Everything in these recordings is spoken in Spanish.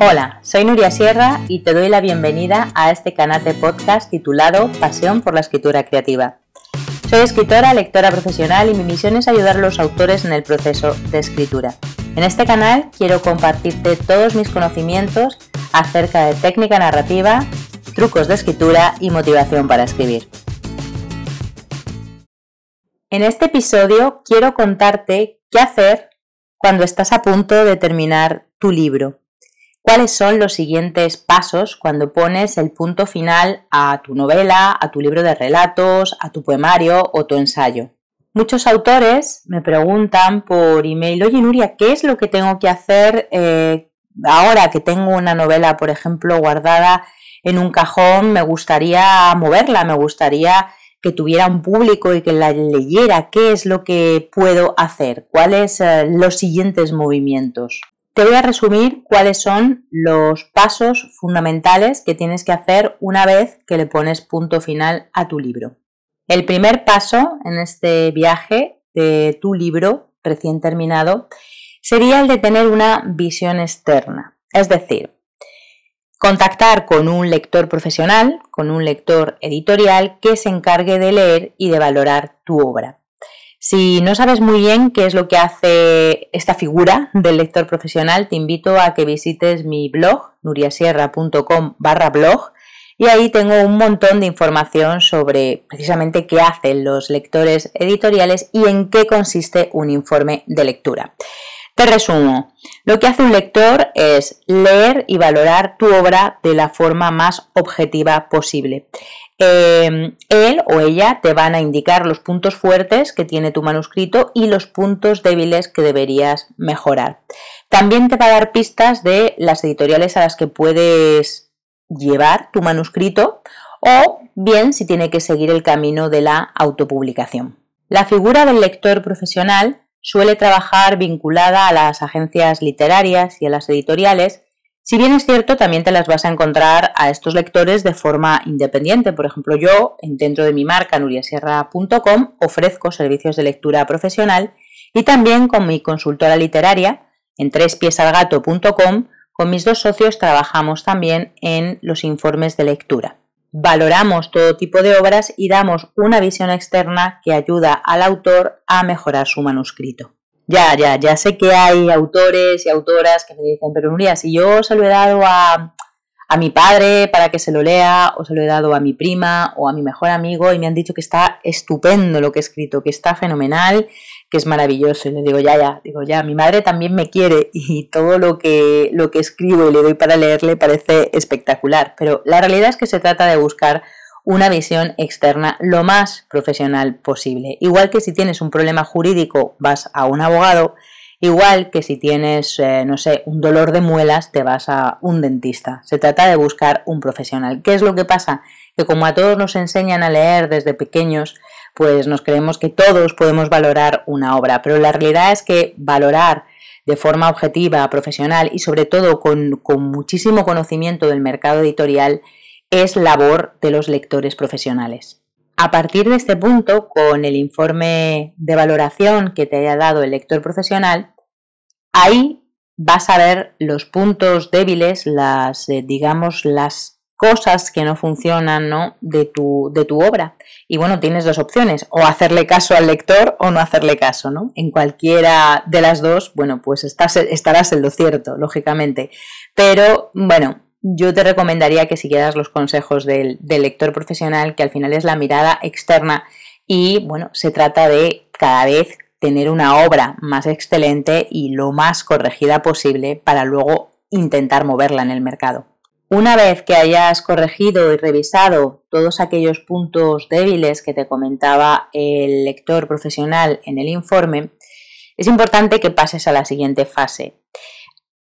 Hola, soy Nuria Sierra y te doy la bienvenida a este canal de podcast titulado Pasión por la Escritura Creativa. Soy escritora, lectora profesional y mi misión es ayudar a los autores en el proceso de escritura. En este canal quiero compartirte todos mis conocimientos acerca de técnica narrativa, trucos de escritura y motivación para escribir. En este episodio quiero contarte qué hacer cuando estás a punto de terminar tu libro cuáles son los siguientes pasos cuando pones el punto final a tu novela, a tu libro de relatos, a tu poemario o tu ensayo. Muchos autores me preguntan por email, oye Nuria, ¿qué es lo que tengo que hacer eh, ahora que tengo una novela, por ejemplo, guardada en un cajón? Me gustaría moverla, me gustaría que tuviera un público y que la leyera. ¿Qué es lo que puedo hacer? ¿Cuáles son eh, los siguientes movimientos? Te voy a resumir cuáles son los pasos fundamentales que tienes que hacer una vez que le pones punto final a tu libro. El primer paso en este viaje de tu libro recién terminado sería el de tener una visión externa, es decir, contactar con un lector profesional, con un lector editorial que se encargue de leer y de valorar tu obra. Si no sabes muy bien qué es lo que hace esta figura del lector profesional, te invito a que visites mi blog, nuriasierra.com barra blog, y ahí tengo un montón de información sobre precisamente qué hacen los lectores editoriales y en qué consiste un informe de lectura. Te resumo, lo que hace un lector es leer y valorar tu obra de la forma más objetiva posible. Em, él o ella te van a indicar los puntos fuertes que tiene tu manuscrito y los puntos débiles que deberías mejorar. También te va a dar pistas de las editoriales a las que puedes llevar tu manuscrito o bien si tiene que seguir el camino de la autopublicación. La figura del lector profesional suele trabajar vinculada a las agencias literarias y a las editoriales si bien es cierto, también te las vas a encontrar a estos lectores de forma independiente. Por ejemplo, yo, dentro de mi marca nuriasierra.com, ofrezco servicios de lectura profesional y también con mi consultora literaria en trespiesalgato.com, con mis dos socios trabajamos también en los informes de lectura. Valoramos todo tipo de obras y damos una visión externa que ayuda al autor a mejorar su manuscrito. Ya, ya, ya sé que hay autores y autoras que me dicen, pero Nuria, si yo se lo he dado a, a mi padre para que se lo lea, o se lo he dado a mi prima o a mi mejor amigo y me han dicho que está estupendo lo que he escrito, que está fenomenal, que es maravilloso. Y le digo, ya, ya, digo, ya, mi madre también me quiere y todo lo que, lo que escribo y le doy para leerle parece espectacular. Pero la realidad es que se trata de buscar una visión externa lo más profesional posible. Igual que si tienes un problema jurídico vas a un abogado, igual que si tienes, eh, no sé, un dolor de muelas te vas a un dentista. Se trata de buscar un profesional. ¿Qué es lo que pasa? Que como a todos nos enseñan a leer desde pequeños, pues nos creemos que todos podemos valorar una obra, pero la realidad es que valorar de forma objetiva, profesional y sobre todo con, con muchísimo conocimiento del mercado editorial es labor de los lectores profesionales. A partir de este punto, con el informe de valoración que te haya dado el lector profesional, ahí vas a ver los puntos débiles, las, eh, digamos, las cosas que no funcionan ¿no? De, tu, de tu obra. Y bueno, tienes dos opciones, o hacerle caso al lector o no hacerle caso, ¿no? En cualquiera de las dos, bueno, pues estarás en lo cierto, lógicamente. Pero bueno, yo te recomendaría que siguieras los consejos del, lector profesional, que al final es la mirada externa y bueno, se trata de cada vez tener una obra más excelente y lo más corregida posible para luego intentar moverla en el mercado. Una vez que hayas corregido y revisado todos aquellos puntos débiles que te comentaba el lector profesional en el informe, es importante que pases a la siguiente fase.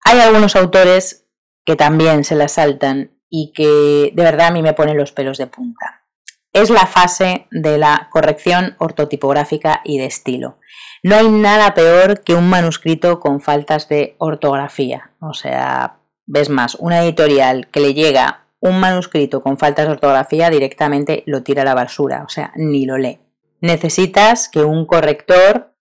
Hay algunos autores que también se las saltan y que de verdad a mí me ponen los pelos de punta. Es la fase de la corrección ortotipográfica y de estilo. No hay nada peor que un manuscrito con faltas de ortografía. O sea, ves más, una editorial que le llega un manuscrito con faltas de ortografía directamente lo tira a la basura, o sea, ni lo lee. Necesitas que un corrector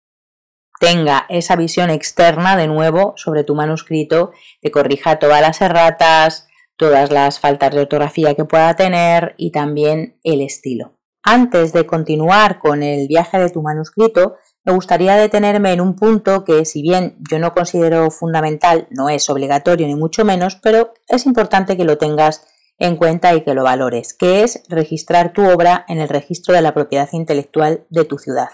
tenga esa visión externa de nuevo sobre tu manuscrito, te corrija todas las erratas, todas las faltas de ortografía que pueda tener y también el estilo. Antes de continuar con el viaje de tu manuscrito, me gustaría detenerme en un punto que, si bien yo no considero fundamental, no es obligatorio ni mucho menos, pero es importante que lo tengas en cuenta y que lo valores, que es registrar tu obra en el registro de la propiedad intelectual de tu ciudad.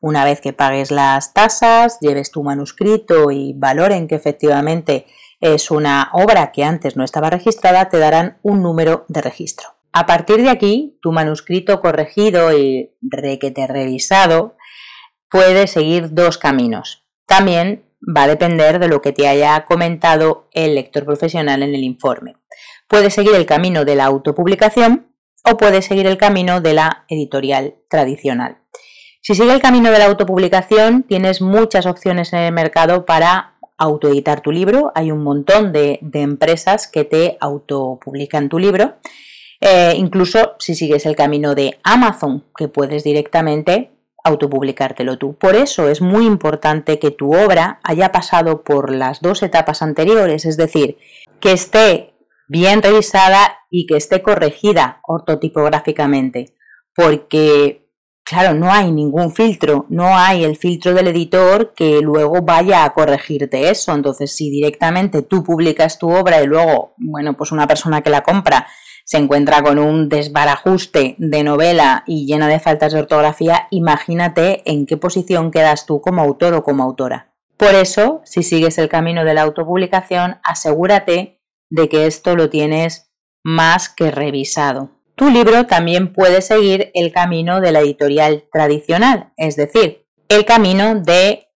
Una vez que pagues las tasas, lleves tu manuscrito y valoren que efectivamente es una obra que antes no estaba registrada, te darán un número de registro. A partir de aquí, tu manuscrito corregido y requete revisado puede seguir dos caminos. También va a depender de lo que te haya comentado el lector profesional en el informe. Puede seguir el camino de la autopublicación o puede seguir el camino de la editorial tradicional. Si sigue el camino de la autopublicación, tienes muchas opciones en el mercado para autoeditar tu libro. Hay un montón de, empresas que te autopublican tu libro. Eh, incluso si sigues el camino de Amazon, que puedes directamente autopublicártelo tú. Por eso es muy importante que tu obra haya pasado por las dos etapas anteriores, es decir, que esté bien revisada y que esté corregida ortotipográficamente, porque Claro, no hay ningún filtro, no hay el filtro del editor que luego vaya a corregirte eso. Entonces, si directamente tú publicas tu obra y luego, bueno, pues una persona que la compra se encuentra con un desbarajuste de novela y llena de faltas de ortografía, imagínate en qué posición quedas tú como autor o como autora. Por eso, si sigues el camino de la autopublicación, asegúrate de que esto lo tienes más que revisado tu libro también puede seguir el camino de la editorial tradicional, es decir, el camino de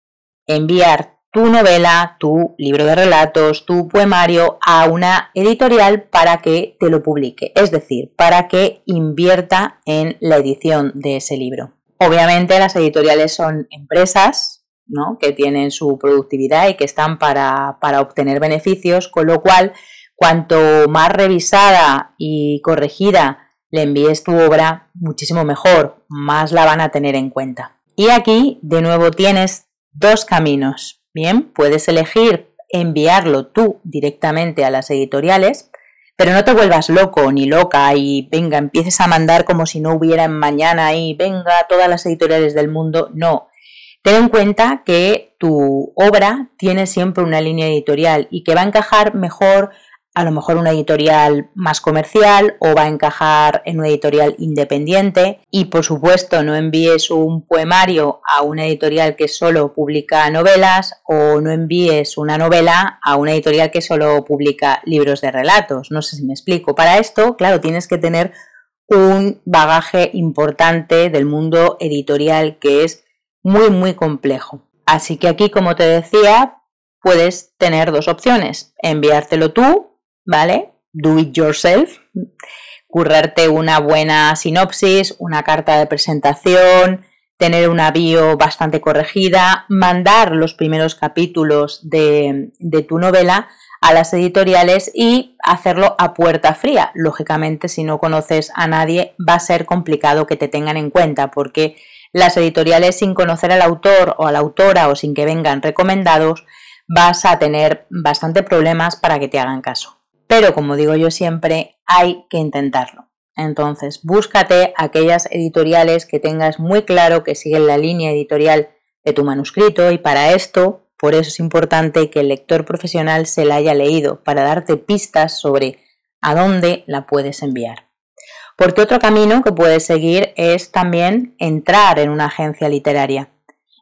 enviar tu novela, tu libro de relatos, tu poemario a una editorial para que te lo publique, es decir, para que invierta en la edición de ese libro. Obviamente las editoriales son empresas ¿no? que tienen su productividad y que están para, para obtener beneficios, con lo cual cuanto más revisada y corregida le envíes tu obra, muchísimo mejor, más la van a tener en cuenta. Y aquí, de nuevo, tienes dos caminos. Bien, puedes elegir enviarlo tú directamente a las editoriales, pero no te vuelvas loco ni loca y venga, empieces a mandar como si no hubiera mañana y venga todas las editoriales del mundo. No. Ten en cuenta que tu obra tiene siempre una línea editorial y que va a encajar mejor a lo mejor una editorial más comercial o va a encajar en una editorial independiente y por supuesto no envíes un poemario a una editorial que solo publica novelas o no envíes una novela a una editorial que solo publica libros de relatos. No sé si me explico. Para esto, claro, tienes que tener un bagaje importante del mundo editorial que es muy muy complejo. Así que aquí, como te decía, puedes tener dos opciones. Enviártelo tú ¿vale? Do it yourself, currarte una buena sinopsis, una carta de presentación, tener una bio bastante corregida, mandar los primeros capítulos de, de, tu novela a las editoriales y hacerlo a puerta fría. Lógicamente, si no conoces a nadie, va a ser complicado que te tengan en cuenta porque las editoriales sin conocer al autor o a la autora o sin que vengan recomendados, vas a tener bastante problemas para que te hagan caso. Pero como digo yo siempre, hay que intentarlo. Entonces, búscate aquellas editoriales que tengas muy claro que siguen la línea editorial de tu manuscrito y para esto, por eso es importante que el lector profesional se la haya leído, para darte pistas sobre a dónde la puedes enviar. Porque otro camino que puedes seguir es también entrar en una agencia literaria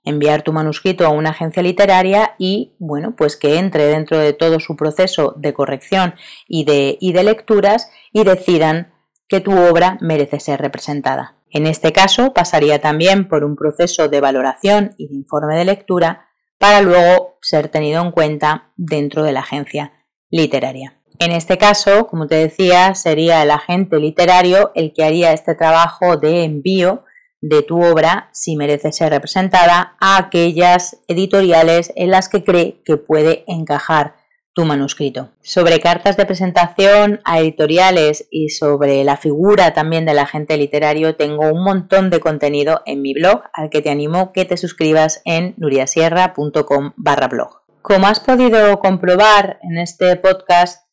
enviar tu manuscrito a una agencia literaria y, bueno, pues que entre dentro de todo su proceso de corrección y de, y de lecturas y decidan que tu obra merece ser representada. En este caso, pasaría también por un proceso de valoración y de informe de lectura para luego ser tenido en cuenta dentro de la agencia literaria. En este caso, como te decía, sería el agente literario el que haría este trabajo de envío de tu obra, si merece ser representada, a aquellas editoriales en las que cree que puede encajar tu manuscrito. Sobre cartas de presentación a editoriales y sobre la figura también del agente literario tengo un montón de contenido en mi blog al que te animo que te suscribas en nuriasierra.com barra blog. Como has podido comprobar en este podcast,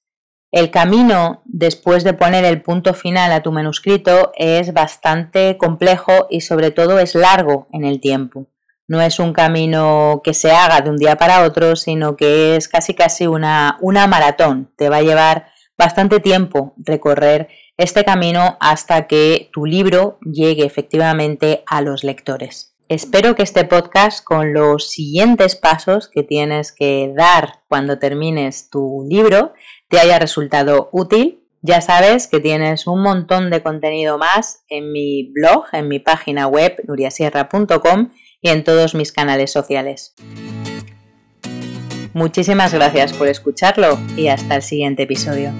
el camino después de poner el punto final a tu manuscrito es bastante complejo y sobre todo es largo en el tiempo. No es un camino que se haga de un día para otro, sino que es casi casi una, una maratón. Te va a llevar bastante tiempo recorrer este camino hasta que tu libro llegue efectivamente a los lectores. Espero que este podcast con los siguientes pasos que tienes que dar cuando termines tu libro te haya resultado útil. Ya sabes que tienes un montón de contenido más en mi blog, en mi página web nuriasierra.com y en todos mis canales sociales. Muchísimas gracias por escucharlo y hasta el siguiente episodio.